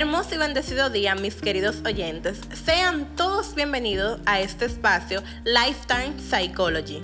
Hermoso y bendecido día, mis queridos oyentes. Sean todos bienvenidos a este espacio Lifetime Psychology.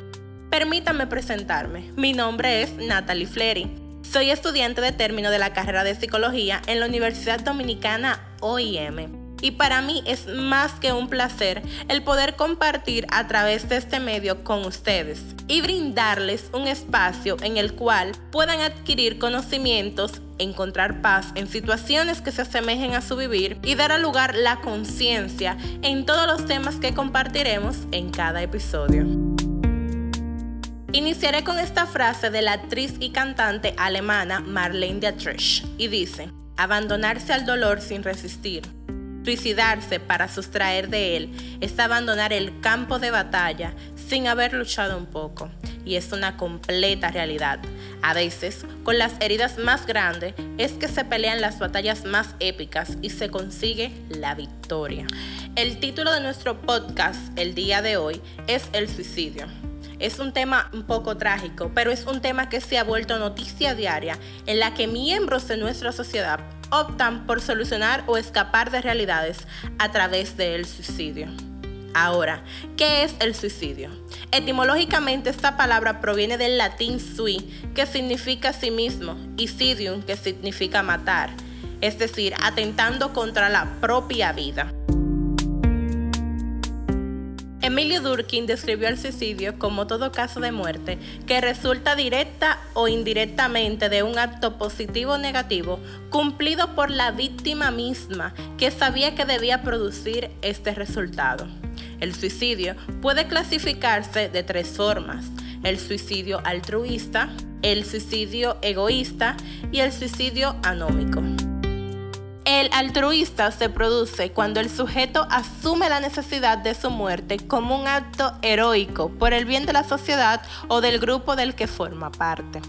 Permítanme presentarme. Mi nombre es Natalie Flery. Soy estudiante de término de la carrera de psicología en la Universidad Dominicana OIM y para mí es más que un placer el poder compartir a través de este medio con ustedes y brindarles un espacio en el cual puedan adquirir conocimientos, encontrar paz en situaciones que se asemejen a su vivir y dar a lugar la conciencia en todos los temas que compartiremos en cada episodio. Iniciaré con esta frase de la actriz y cantante alemana Marlene Dietrich y dice, abandonarse al dolor sin resistir Suicidarse para sustraer de él es abandonar el campo de batalla sin haber luchado un poco. Y es una completa realidad. A veces, con las heridas más grandes, es que se pelean las batallas más épicas y se consigue la victoria. El título de nuestro podcast el día de hoy es El suicidio. Es un tema un poco trágico, pero es un tema que se ha vuelto noticia diaria en la que miembros de nuestra sociedad optan por solucionar o escapar de realidades a través del suicidio. Ahora, ¿qué es el suicidio? Etimológicamente esta palabra proviene del latín sui, que significa sí mismo, y sidium, que significa matar, es decir, atentando contra la propia vida. Emilio Durkin describió el suicidio como todo caso de muerte que resulta directa o indirectamente de un acto positivo o negativo cumplido por la víctima misma que sabía que debía producir este resultado. El suicidio puede clasificarse de tres formas. El suicidio altruista, el suicidio egoísta y el suicidio anómico. El altruista se produce cuando el sujeto asume la necesidad de su muerte como un acto heroico por el bien de la sociedad o del grupo del que forma parte.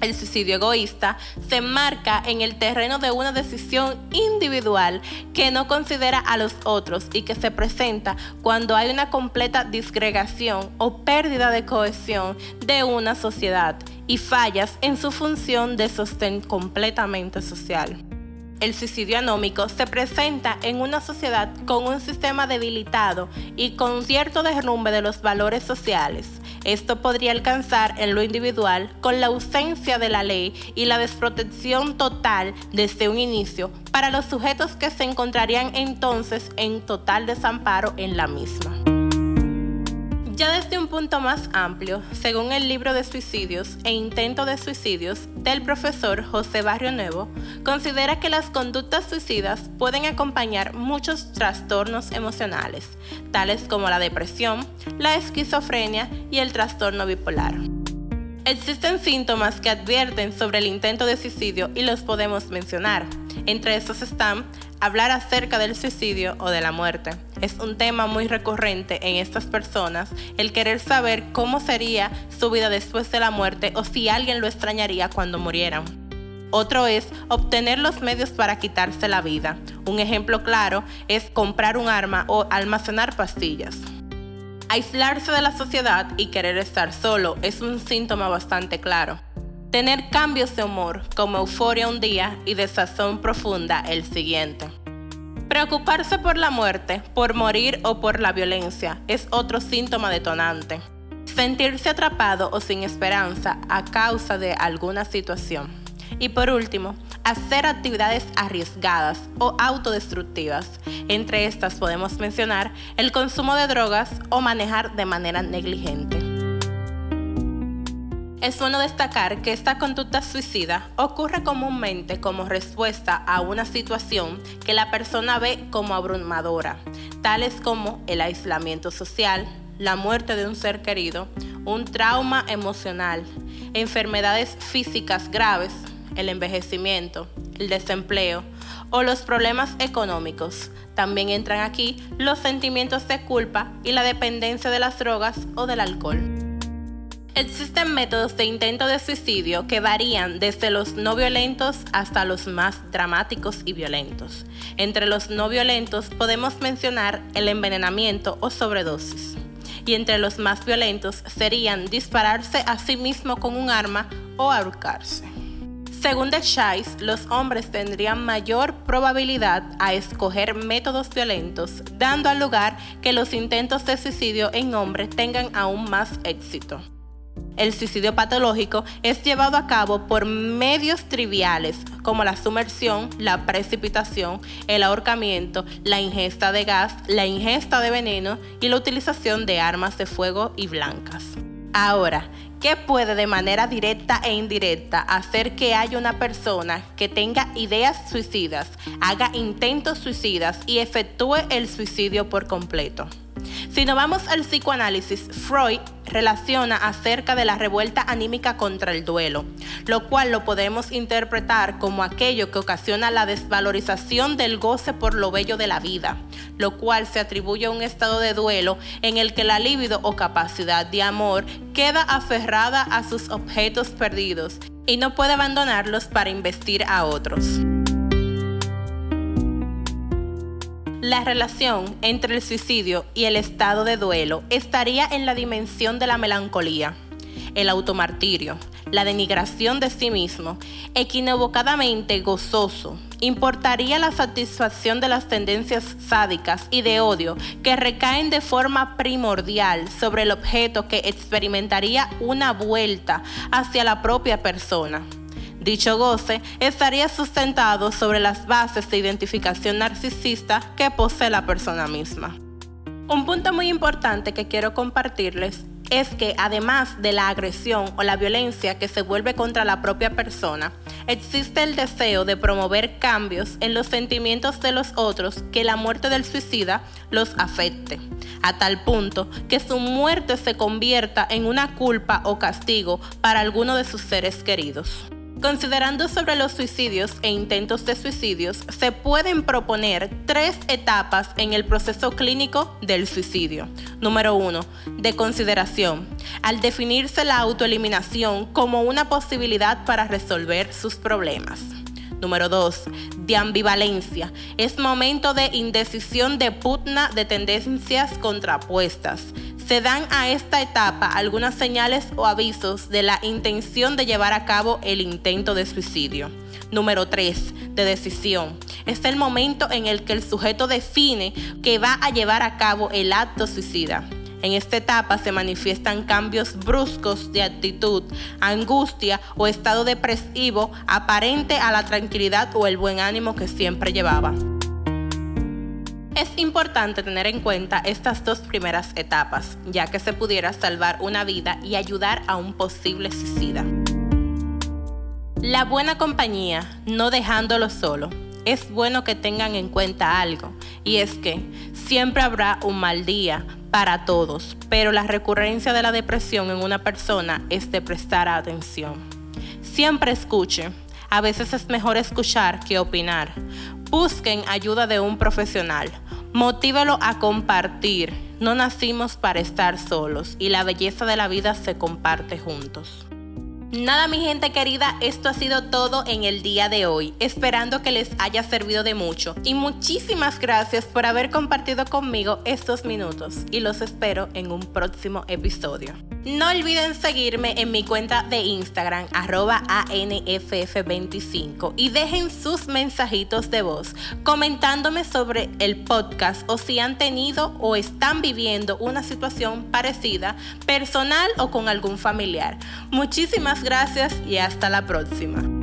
El suicidio egoísta se marca en el terreno de una decisión individual que no considera a los otros y que se presenta cuando hay una completa disgregación o pérdida de cohesión de una sociedad y fallas en su función de sostén completamente social. El suicidio anómico se presenta en una sociedad con un sistema debilitado y con cierto derrumbe de los valores sociales. Esto podría alcanzar en lo individual con la ausencia de la ley y la desprotección total desde un inicio para los sujetos que se encontrarían entonces en total desamparo en la misma. Ya desde un punto más amplio, según el libro de suicidios e intento de suicidios del profesor José Barrio Nuevo, considera que las conductas suicidas pueden acompañar muchos trastornos emocionales, tales como la depresión, la esquizofrenia y el trastorno bipolar. Existen síntomas que advierten sobre el intento de suicidio y los podemos mencionar. Entre estos están hablar acerca del suicidio o de la muerte. Es un tema muy recurrente en estas personas el querer saber cómo sería su vida después de la muerte o si alguien lo extrañaría cuando murieran. Otro es obtener los medios para quitarse la vida. Un ejemplo claro es comprar un arma o almacenar pastillas. Aislarse de la sociedad y querer estar solo es un síntoma bastante claro. Tener cambios de humor, como euforia un día y desazón profunda el siguiente. Preocuparse por la muerte, por morir o por la violencia es otro síntoma detonante. Sentirse atrapado o sin esperanza a causa de alguna situación. Y por último, hacer actividades arriesgadas o autodestructivas. Entre estas podemos mencionar el consumo de drogas o manejar de manera negligente. Es bueno destacar que esta conducta suicida ocurre comúnmente como respuesta a una situación que la persona ve como abrumadora, tales como el aislamiento social, la muerte de un ser querido, un trauma emocional, enfermedades físicas graves, el envejecimiento, el desempleo o los problemas económicos. También entran aquí los sentimientos de culpa y la dependencia de las drogas o del alcohol. Existen métodos de intento de suicidio que varían desde los no violentos hasta los más dramáticos y violentos. Entre los no violentos podemos mencionar el envenenamiento o sobredosis. Y entre los más violentos serían dispararse a sí mismo con un arma o ahorcarse. Según The Shice, los hombres tendrían mayor probabilidad a escoger métodos violentos, dando lugar que los intentos de suicidio en hombres tengan aún más éxito. El suicidio patológico es llevado a cabo por medios triviales como la sumersión, la precipitación, el ahorcamiento, la ingesta de gas, la ingesta de veneno y la utilización de armas de fuego y blancas. Ahora, ¿qué puede de manera directa e indirecta hacer que haya una persona que tenga ideas suicidas, haga intentos suicidas y efectúe el suicidio por completo? Si nos vamos al psicoanálisis, Freud relaciona acerca de la revuelta anímica contra el duelo, lo cual lo podemos interpretar como aquello que ocasiona la desvalorización del goce por lo bello de la vida, lo cual se atribuye a un estado de duelo en el que la libido o capacidad de amor queda aferrada a sus objetos perdidos y no puede abandonarlos para investir a otros. La relación entre el suicidio y el estado de duelo estaría en la dimensión de la melancolía, el automartirio, la denigración de sí mismo, equivocadamente gozoso, importaría la satisfacción de las tendencias sádicas y de odio que recaen de forma primordial sobre el objeto que experimentaría una vuelta hacia la propia persona. Dicho goce estaría sustentado sobre las bases de identificación narcisista que posee la persona misma. Un punto muy importante que quiero compartirles es que además de la agresión o la violencia que se vuelve contra la propia persona, existe el deseo de promover cambios en los sentimientos de los otros que la muerte del suicida los afecte, a tal punto que su muerte se convierta en una culpa o castigo para alguno de sus seres queridos. Considerando sobre los suicidios e intentos de suicidios, se pueden proponer tres etapas en el proceso clínico del suicidio. Número uno, de consideración. Al definirse la autoeliminación como una posibilidad para resolver sus problemas. Número 2. De ambivalencia. Es momento de indecisión de putna de tendencias contrapuestas se dan a esta etapa algunas señales o avisos de la intención de llevar a cabo el intento de suicidio. Número 3. De decisión. Es el momento en el que el sujeto define que va a llevar a cabo el acto suicida. En esta etapa se manifiestan cambios bruscos de actitud, angustia o estado depresivo aparente a la tranquilidad o el buen ánimo que siempre llevaba. Es importante tener en cuenta estas dos primeras etapas, ya que se pudiera salvar una vida y ayudar a un posible suicida. La buena compañía, no dejándolo solo. Es bueno que tengan en cuenta algo, y es que siempre habrá un mal día para todos, pero la recurrencia de la depresión en una persona es de prestar atención. Siempre escuche, a veces es mejor escuchar que opinar. Busquen ayuda de un profesional. Motívelo a compartir. No nacimos para estar solos y la belleza de la vida se comparte juntos. Nada, mi gente querida, esto ha sido todo en el día de hoy, esperando que les haya servido de mucho y muchísimas gracias por haber compartido conmigo estos minutos y los espero en un próximo episodio. No olviden seguirme en mi cuenta de Instagram, arroba ANFF25 y dejen sus mensajitos de voz comentándome sobre el podcast o si han tenido o están viviendo una situación parecida, personal o con algún familiar. Muchísimas gracias y hasta la próxima.